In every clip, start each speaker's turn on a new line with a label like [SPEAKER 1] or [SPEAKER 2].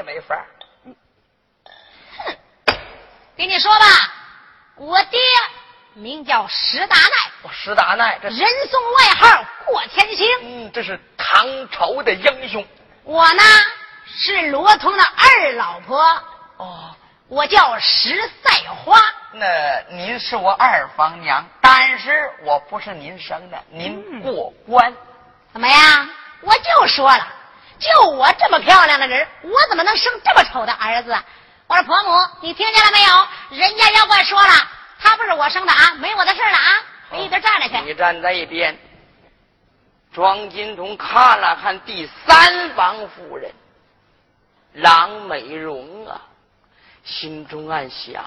[SPEAKER 1] 也没法。
[SPEAKER 2] 哼，跟你说吧，我爹名叫石达奈，
[SPEAKER 1] 史大奈，这
[SPEAKER 2] 人送外号过天星。
[SPEAKER 1] 嗯，这是唐朝的英雄。
[SPEAKER 2] 我呢是罗通的二老婆。
[SPEAKER 1] 哦，
[SPEAKER 2] 我叫石赛花。
[SPEAKER 1] 那您是我二房娘，但是我不是您生的，您过关。
[SPEAKER 2] 怎么样？我就说了，就我这么漂亮的人，我怎么能生这么丑的儿子？我说婆母，你听见了没有？人家妖怪说了，他不是我生的啊，没我的事了啊！你一边站着去。
[SPEAKER 1] 你站在一边。庄金童看了看第三房夫人，郎美容啊，心中暗想。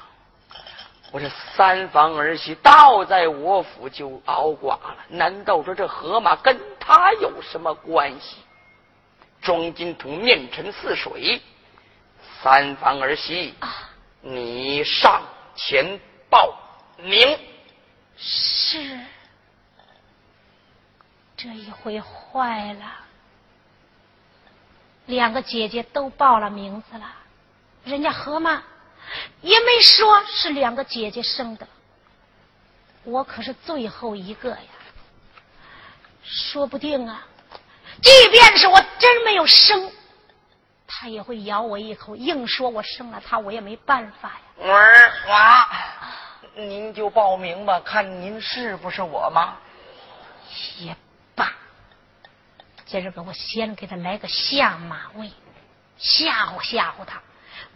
[SPEAKER 1] 我这三房儿媳倒在我府就熬寡了，难道说这河马跟他有什么关系？庄金童面沉似水，三房儿媳，你上前报名。
[SPEAKER 2] 是，这一回坏了，两个姐姐都报了名字了，人家何妈。也没说是两个姐姐生的，我可是最后一个呀。说不定啊，即便是我真没有生，他也会咬我一口，硬说我生了他，我也没办法呀。
[SPEAKER 1] 儿华，您就报名吧，看您是不是我妈。
[SPEAKER 2] 也罢，今儿个我先给他来个下马威，吓唬吓唬他。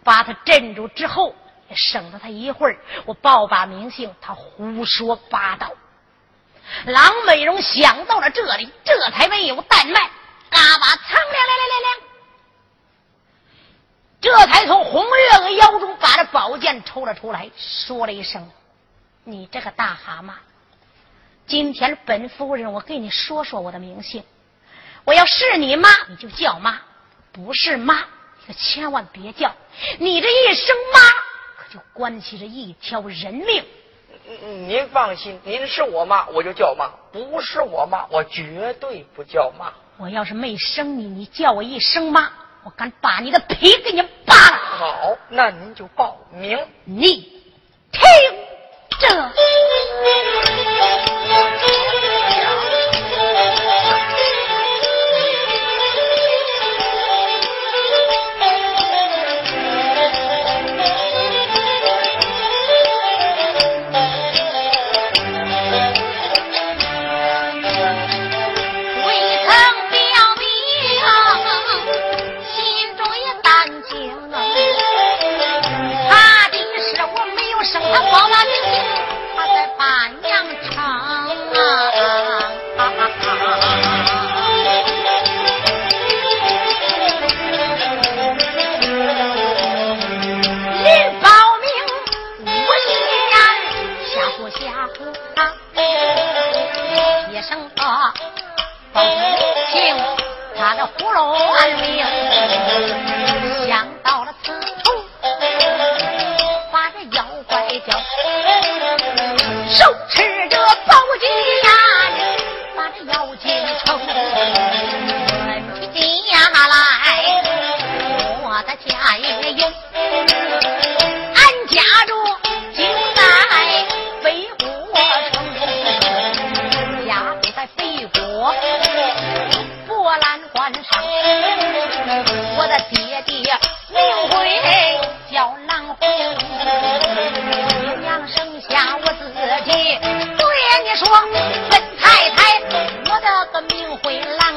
[SPEAKER 2] 把他镇住之后，省得他一会儿我报把名姓，他胡说八道。郎美荣想到了这里，这才没有怠慢，嘎巴苍亮亮亮亮亮，这才从红月娥腰中把这宝剑抽了出来，说了一声：“你这个大蛤蟆，今天本夫人我跟你说说我的名姓，我要是你妈，你就叫妈；不是妈。”你可千万别叫！你这一声妈，可就关系着一条人命。
[SPEAKER 1] 您放心，您是我妈，我就叫妈；不是我妈，我绝对不叫妈。
[SPEAKER 2] 我要是没生你，你叫我一声妈，我敢把你的皮给你扒了。
[SPEAKER 1] 好，那您就报名。
[SPEAKER 2] 你听着。爹爹名讳叫郎红娘生下我
[SPEAKER 1] 自己对你说本太太我的
[SPEAKER 2] 个名讳来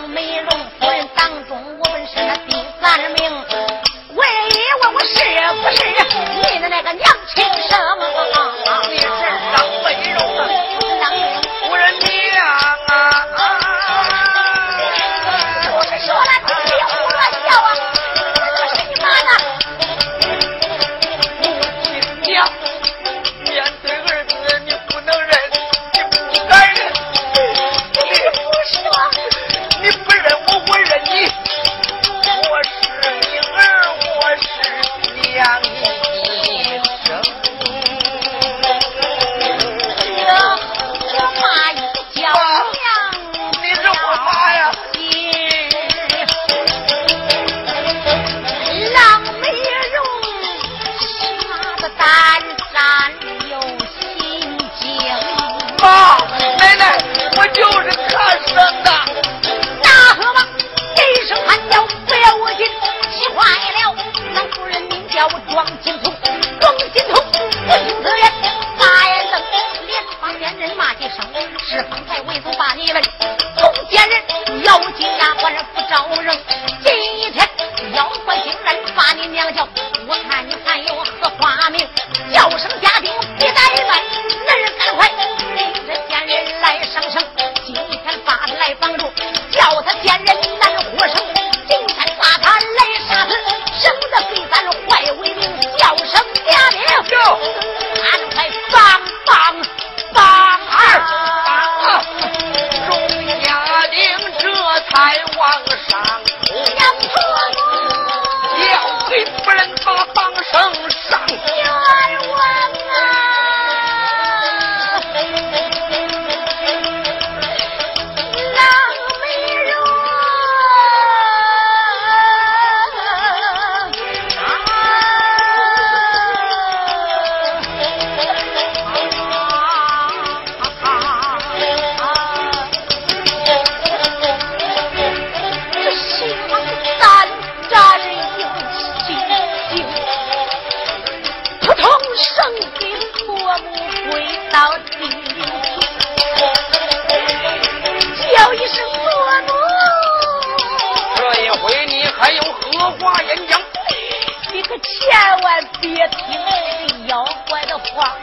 [SPEAKER 2] 别听那妖怪的话，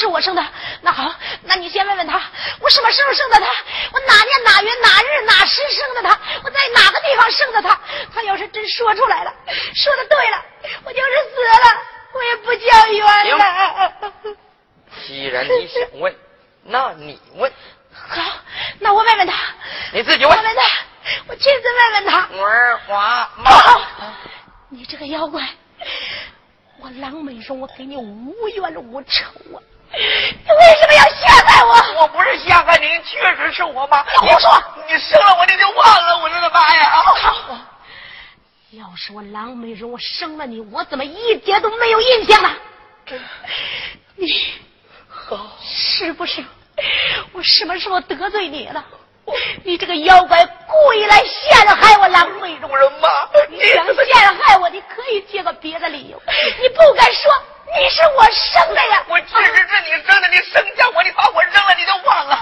[SPEAKER 2] 是我生的，那好，那你先问问他，我什么时候生的他？我哪年哪月哪日哪时生的他？我在哪个地方生的他？他要是真说出来了，说的对了，我就是死了，我也不叫冤了。
[SPEAKER 1] 既然你想问，那你问，
[SPEAKER 2] 好，那我问问他，
[SPEAKER 1] 你自己问。
[SPEAKER 2] 我问他，我亲自问问他。
[SPEAKER 1] 儿花
[SPEAKER 2] 不
[SPEAKER 1] 妈，
[SPEAKER 2] 好，你这个妖怪，我郎美荣，我给你无冤无仇啊！你为什么要陷害我？
[SPEAKER 1] 我不是陷害你，确实是我妈。
[SPEAKER 2] 你胡说！
[SPEAKER 1] 你生了我你就忘了，我这个妈呀！
[SPEAKER 2] 好，要是我郎美荣，我生了你，我怎么一点都没有印象呢？你是不是我什么时候得罪你了？你这个妖怪故意来陷害我郎美荣
[SPEAKER 1] 主。人妈，
[SPEAKER 2] 你想陷害我，你可以借个别的理由，你不敢说你是我生的呀！
[SPEAKER 1] 我确实是你生的，你生下我，你把我扔了，你就忘了。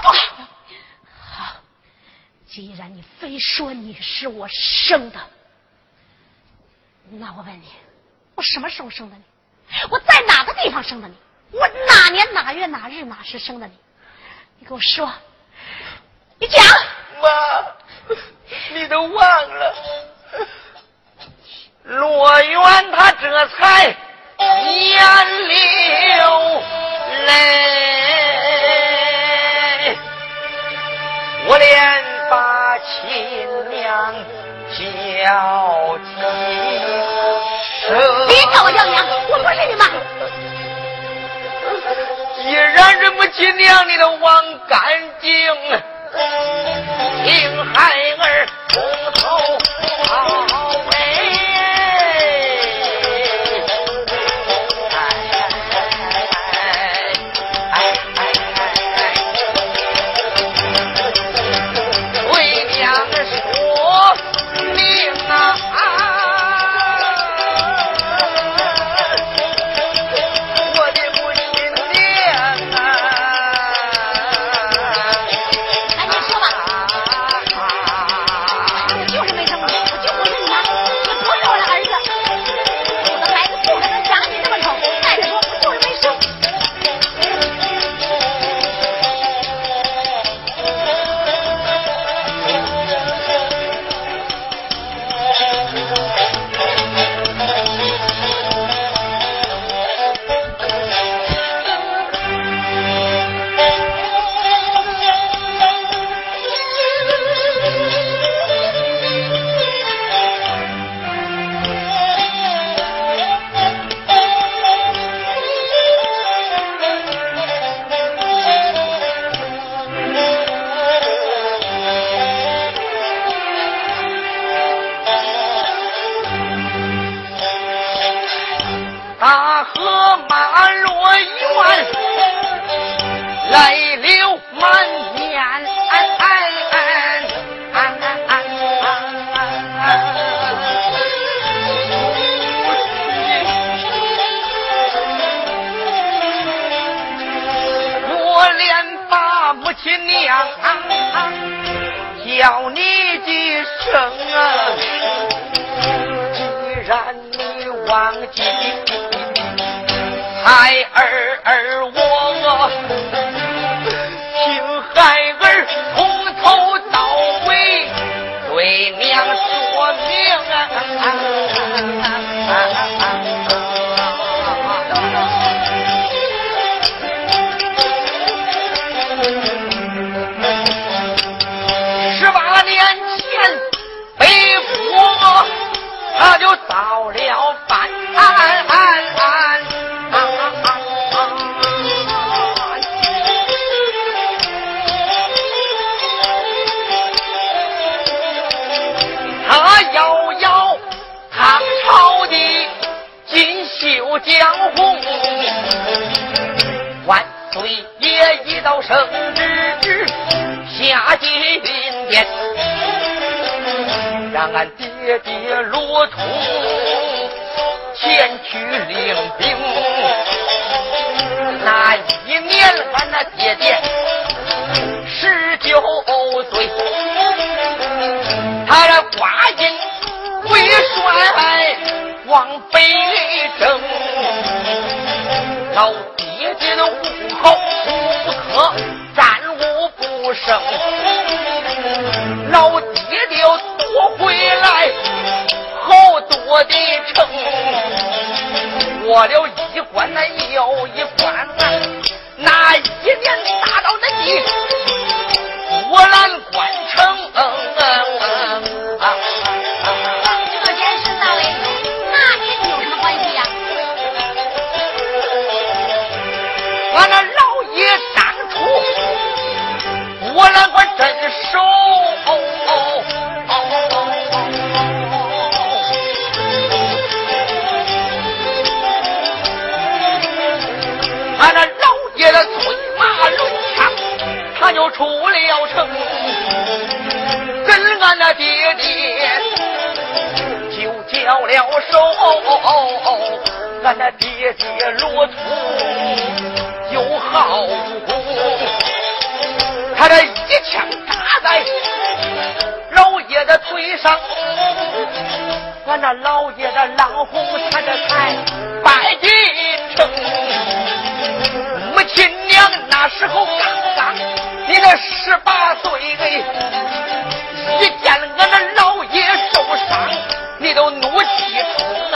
[SPEAKER 2] 好，既然你非说你是我生的，那我问你，我什么时候生的你？我在哪个地方生的你？我哪年哪月哪日哪时生的你？你给我说，你讲。
[SPEAKER 1] 妈，你都忘了，罗元他这才眼流泪，我连把亲娘叫。
[SPEAKER 2] 别叫我叫娘，我不是你妈。
[SPEAKER 1] 既然认不起娘，你都忘干净，听河马若圆泪流满面我连把母亲娘叫你几声既然你忘记孩儿儿我，江红，万岁爷一道圣旨下进殿，让俺爹。爹罗通前去领兵，那一年俺那爹爹十九岁，他的挂印为帅往北征，老爹爹的户口不可战无不胜，老爹爹要夺回来。好多的城，过了一关那又一关，那一年打到那地，波澜关城。
[SPEAKER 2] 这
[SPEAKER 1] 出了城，跟俺那爹爹就交了手。俺那爹爹罗通有好功，他这一枪打在老爷的腿上，俺那老爷的狼红他这才败进城。亲娘那时候刚刚，你那十八岁哎，一见俺那老爷受伤，你都怒气冲啊！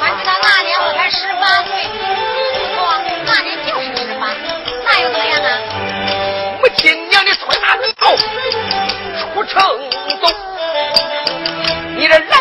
[SPEAKER 2] 俺知道那年我才十八岁，不，那年就是十八，那又怎么样啊？
[SPEAKER 1] 母亲娘的催马走，出城走，你这来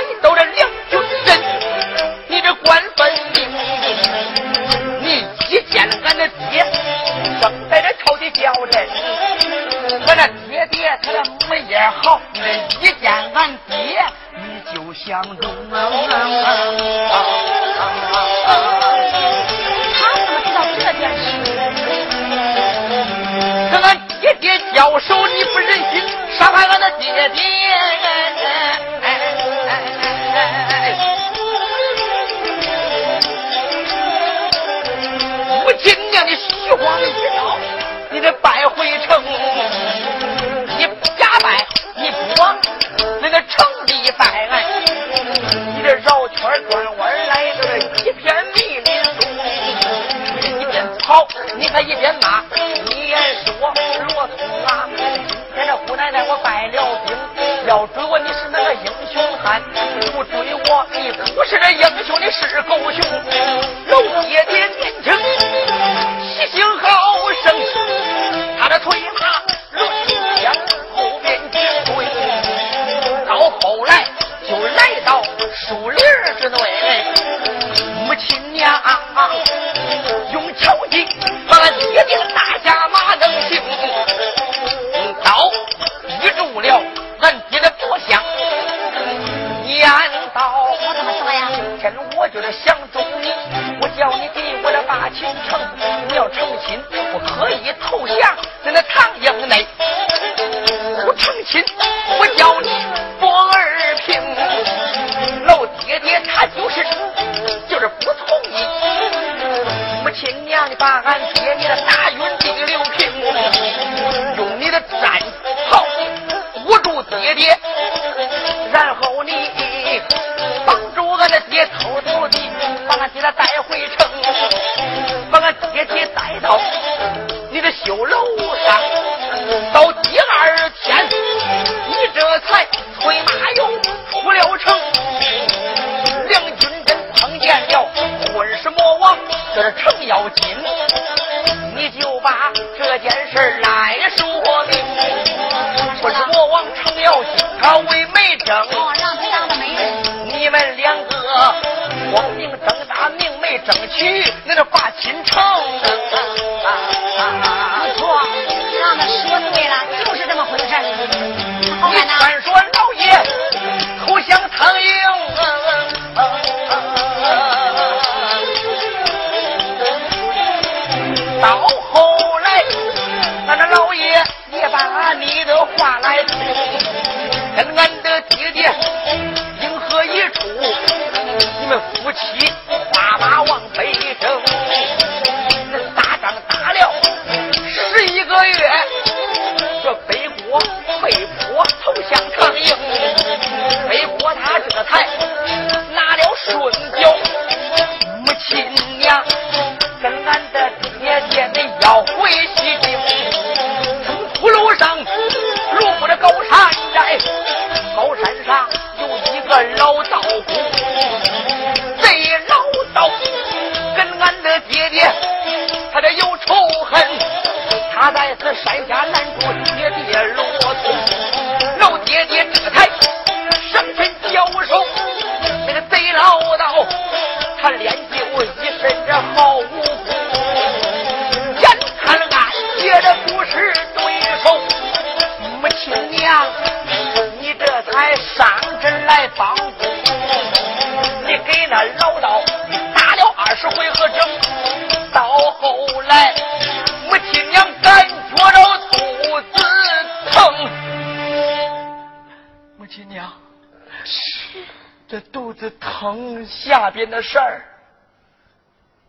[SPEAKER 1] 那边的事儿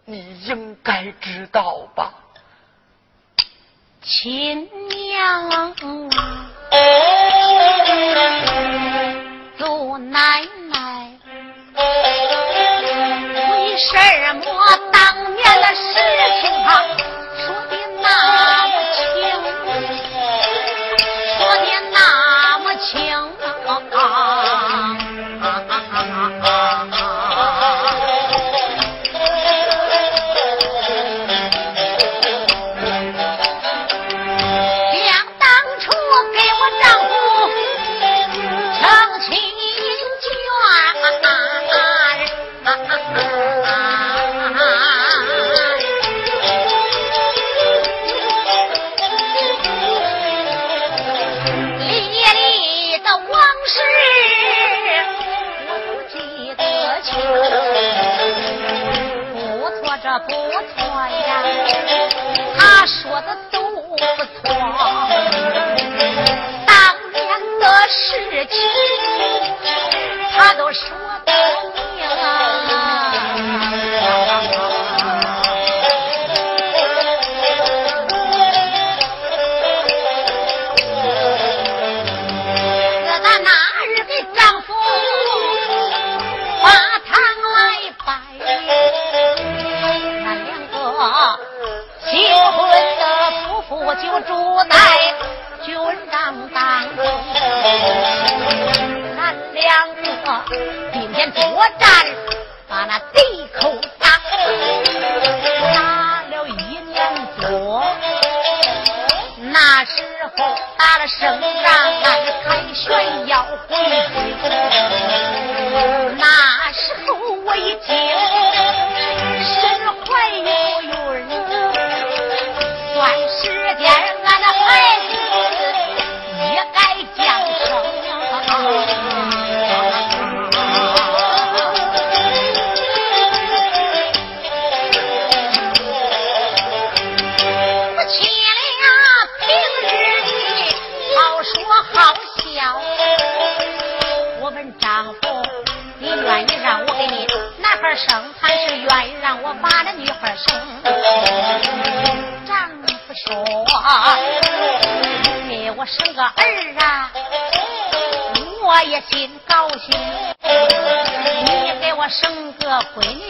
[SPEAKER 1] 你应该知道吧。
[SPEAKER 2] 亲娘祖奶奶为什么当年的事情啊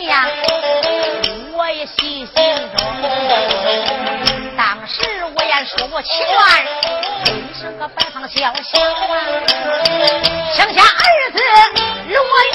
[SPEAKER 2] 呀，我也细心中。当时我也说不情愿，给你生个白胖小小啊，生下儿子罗元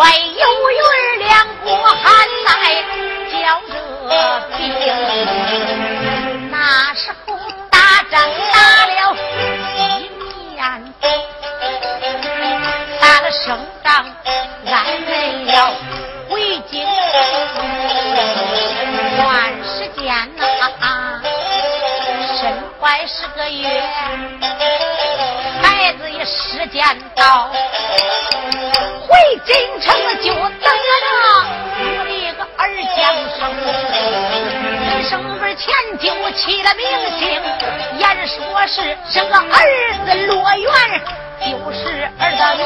[SPEAKER 2] 外有云两国寒来交热兵，那时候打仗打了一年，打了胜仗，俺们要回京，短时间呐、啊，身怀十个月。时间到回京城就等着你的儿降生生儿前就起了名姓言说是生个儿子落元就是儿子名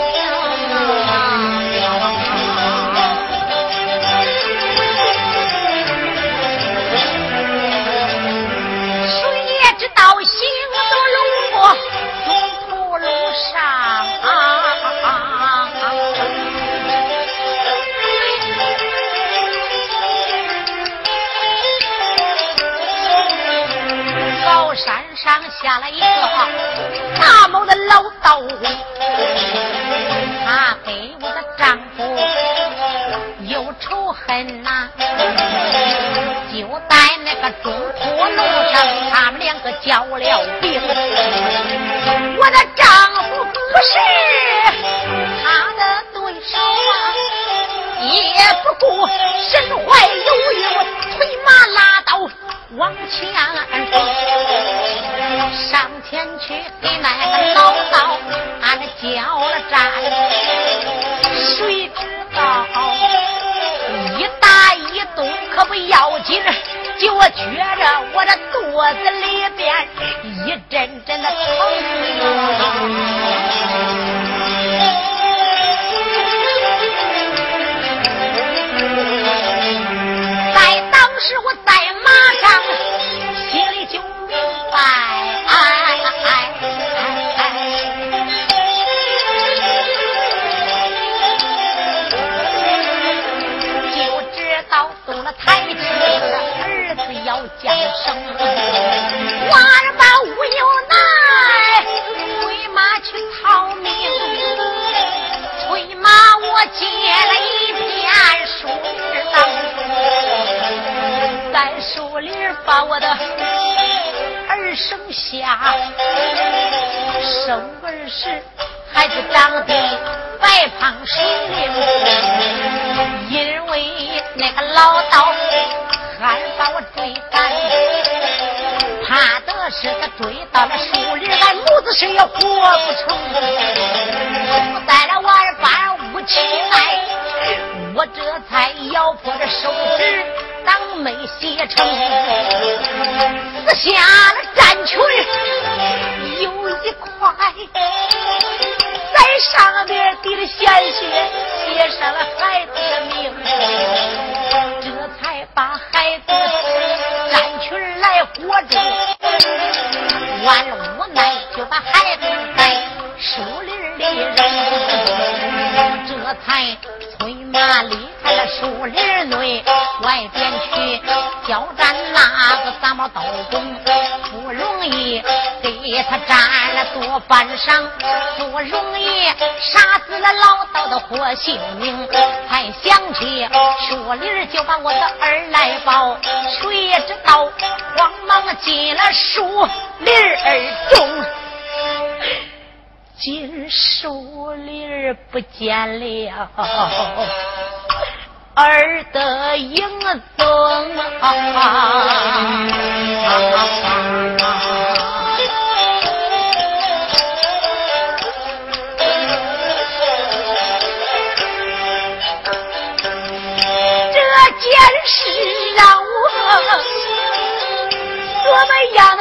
[SPEAKER 2] 谁也知道喜上，高山上下了一个大毛的老道，他给我的丈夫有仇恨呐，就在那个中坡路上，他们两个交了兵，我的丈。不是他的对手啊，也不顾身怀有孕，推马拉刀往前冲，上前去给那个老道俺交了战，谁知道一打一动可不要紧，就我觉着我这肚子里边一阵阵的疼。下，生儿时孩子长得白胖水灵，因为那个老道还把我追赶，怕的是他追到了树林，俺母子谁也活不成。我带了我儿把武器来，我这才咬破了手。没写成，撕下了战裙，有一块在上边滴了鲜血，写上了孩子的名，这才把孩子战裙来活住，万无奈就把孩子在树林里扔，这才催马离开了树林内。外边去交战那个三毛刀工，不容易给他占了多半晌，不容易杀死了老道的活性命。才想起树林就把我的儿来抱，谁也知道慌忙进了树林中，金树林不见了。儿的影踪啊！这件事让我多么样的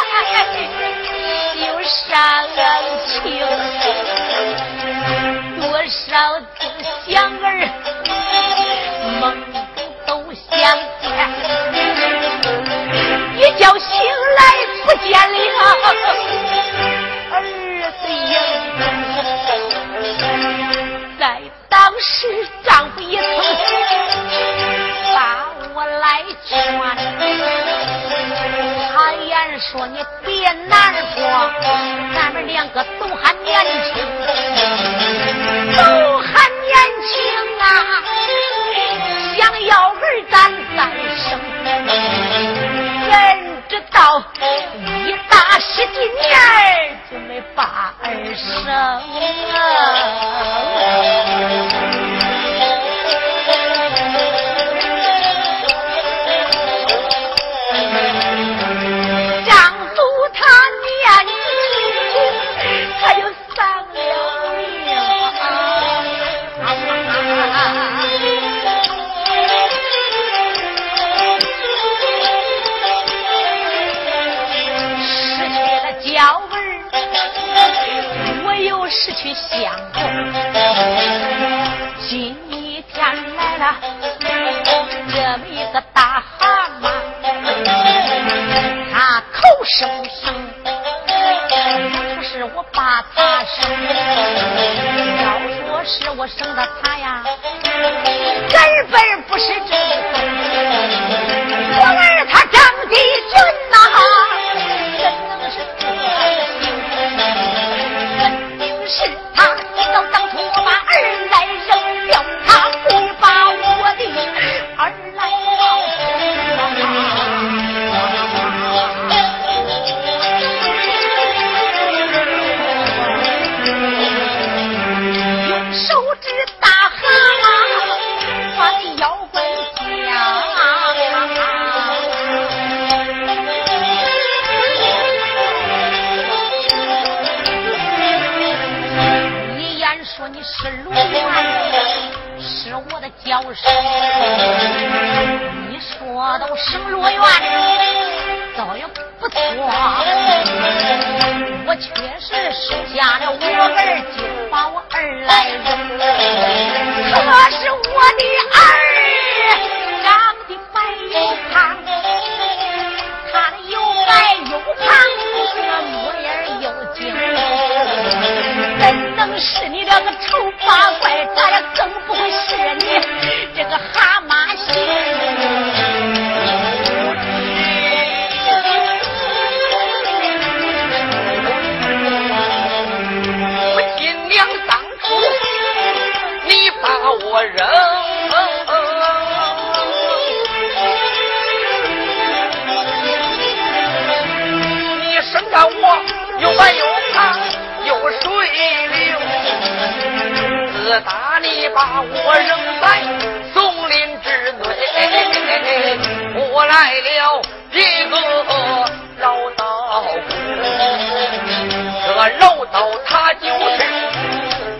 [SPEAKER 2] 我的教授。你说都升罗元，倒也不错。我确实收下了我儿，就把我儿来扔。可是我的儿长得没有胖，是你两个丑八怪，咱也更不会是你这个蛤蟆心。
[SPEAKER 1] 我亲娘当初，你把我扔。打你把我扔在松林之内，我来了一个老道姑，这老道他就是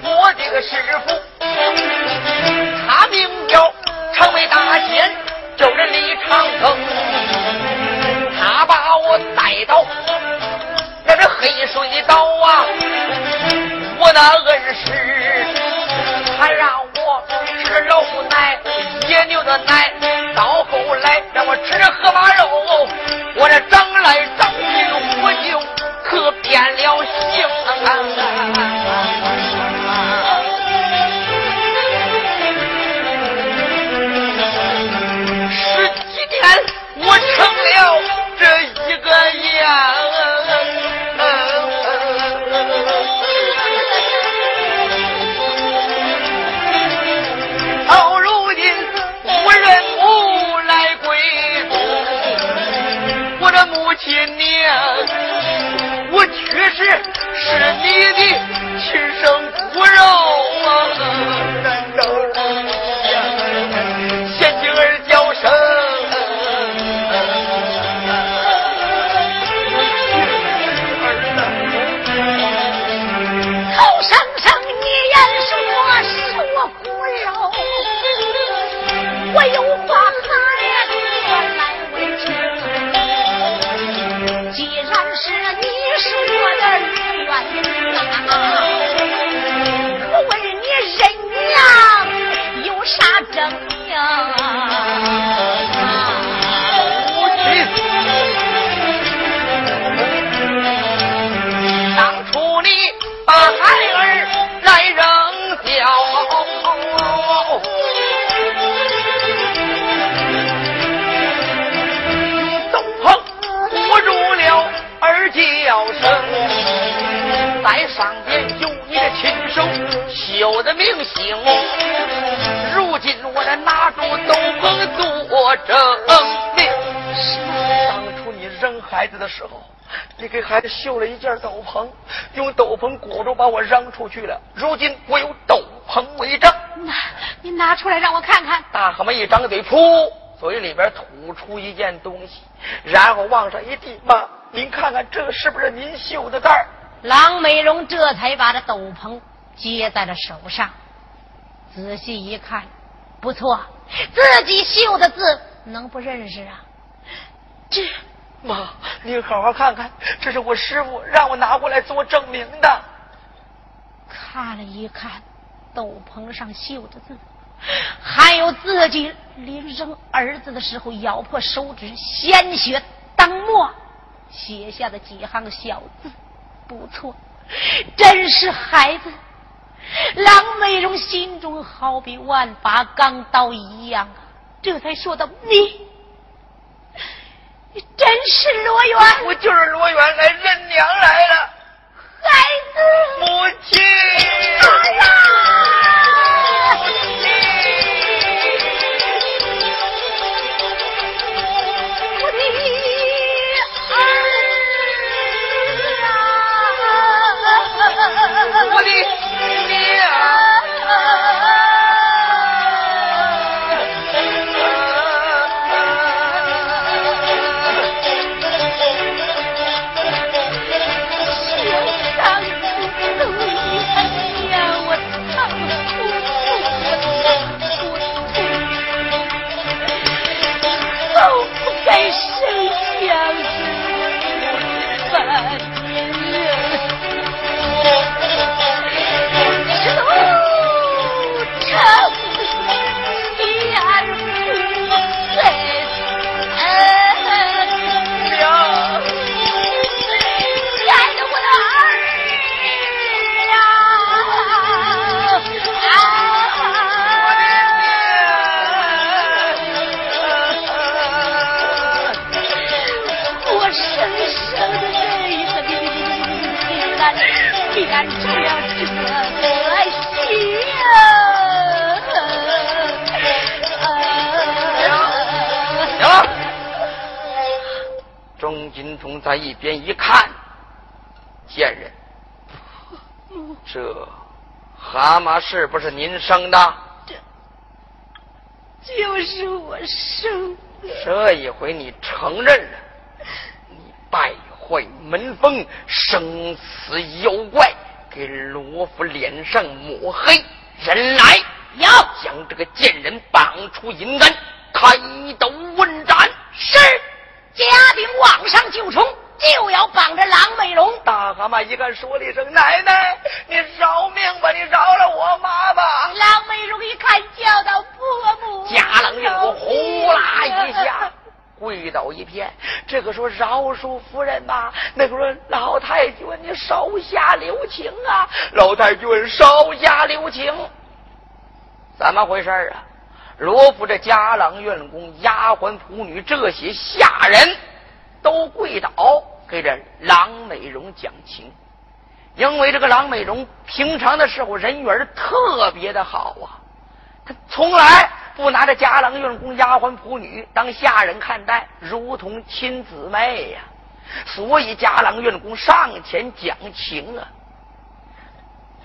[SPEAKER 1] 我这个师傅，他名叫长眉大仙，就是李长庚，他把我带到。那这黑水岛啊，我那恩来让时候。你给孩子绣了一件斗篷，用斗篷裹住把我扔出去了。如今我有斗篷为证，
[SPEAKER 2] 那你拿出来让我看看。
[SPEAKER 1] 大蛤蟆一张嘴，噗，嘴里边吐出一件东西，然后往上一递，妈，您看看这是不是您绣的字儿？
[SPEAKER 2] 郎美容这才把这斗篷接在了手上，仔细一看，不错，自己绣的字能不认识啊？这。
[SPEAKER 1] 妈，你好好看看，这是我师傅让我拿过来做证明的。
[SPEAKER 2] 看了一看，斗篷上绣的字，还有自己临扔儿子的时候咬破手指，鲜血当墨写下的几行小字，不错，真是孩子郎美荣心中好比万把钢刀一样啊，这才说道：“你，你真是罗元？
[SPEAKER 1] 我就是罗元，来认娘来了，
[SPEAKER 2] 孩子，
[SPEAKER 1] 母亲。”我是不是您生的？
[SPEAKER 2] 这就是我生的。
[SPEAKER 1] 这一回你承认了，你败坏门风，生死妖怪，给罗府脸上抹黑，人来
[SPEAKER 2] 要
[SPEAKER 1] 将这个贱人绑出银丹，开刀问斩。
[SPEAKER 2] 是。家丁往上就冲，就要绑着郎美容。
[SPEAKER 1] 大蛤蟆一看，说了一声：“奶奶，你饶命吧，你饶了我妈吧。”
[SPEAKER 2] 郎美容一看，叫到：“伯母。”
[SPEAKER 1] 家郎令我呼啦一下跪倒一片。这个说饶恕夫人吧，那个说老太君，你手下留情啊！老太君手下留情，怎么回事啊？罗府这家郎、院工、丫鬟、仆女这些下人都跪倒，给这郎美荣讲情。因为这个郎美荣平常的时候人缘特别的好啊，他从来不拿着家郎、院工、丫鬟、仆女当下人看待，如同亲姊妹呀。所以家郎、院工上前讲情啊。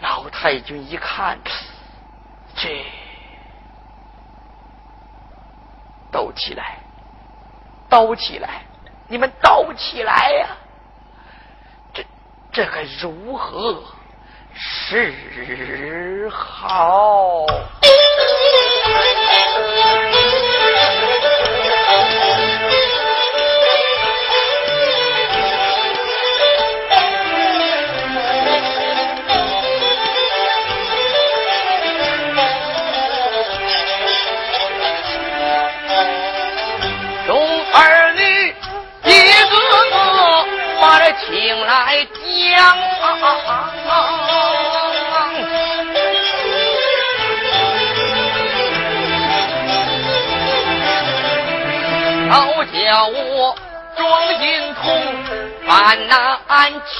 [SPEAKER 1] 老太君一看，这。都起来，都起来！你们斗起来呀！这这该如何是好？讲，好叫我庄金童办难情。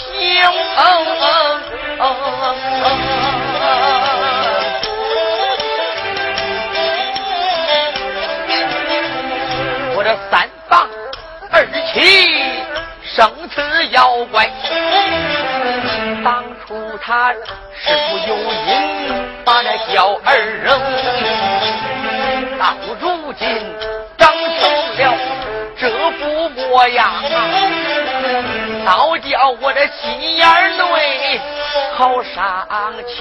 [SPEAKER 1] 我这三房二妻。生此妖怪，他是不有因把那小儿扔，到如今长成了这副模样，倒叫我这心眼内好伤情。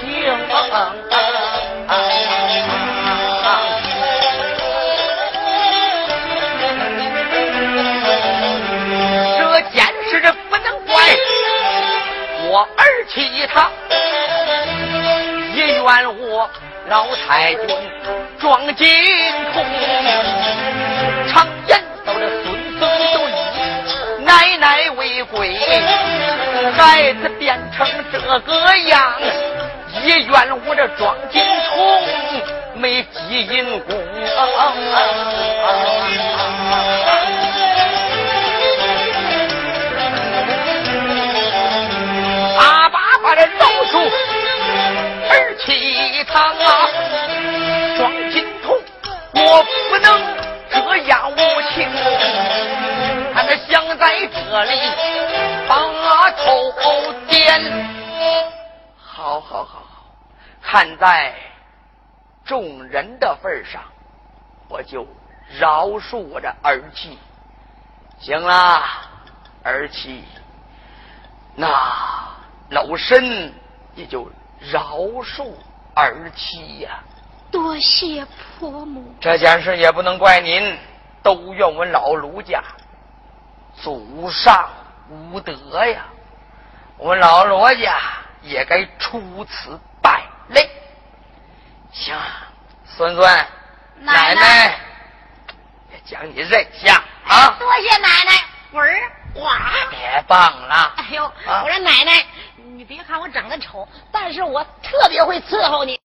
[SPEAKER 1] 这件事儿不能怪我儿其他也怨我老太君装金童，常言道这孙孙都以奶奶为贵，孩子变成这个样，也怨我这装金童没积阴功。气堂啊，庄金童，我不能这样无情，他那想在这里把头点。好好好好，看在众人的份上，我就饶恕我这儿妻。行了，儿妻，那。老身也就饶恕儿妻呀。
[SPEAKER 2] 多谢婆母。
[SPEAKER 1] 这件事也不能怪您，都怨我老卢家祖上无德呀。我们老罗家也该出此败类。行，孙孙，
[SPEAKER 2] 奶
[SPEAKER 1] 奶，将你认下啊。
[SPEAKER 2] 多谢奶奶，滚儿哇！
[SPEAKER 1] 别棒了。
[SPEAKER 2] 哎呦，我说奶奶。你别看我长得丑，但是我特别会伺候你。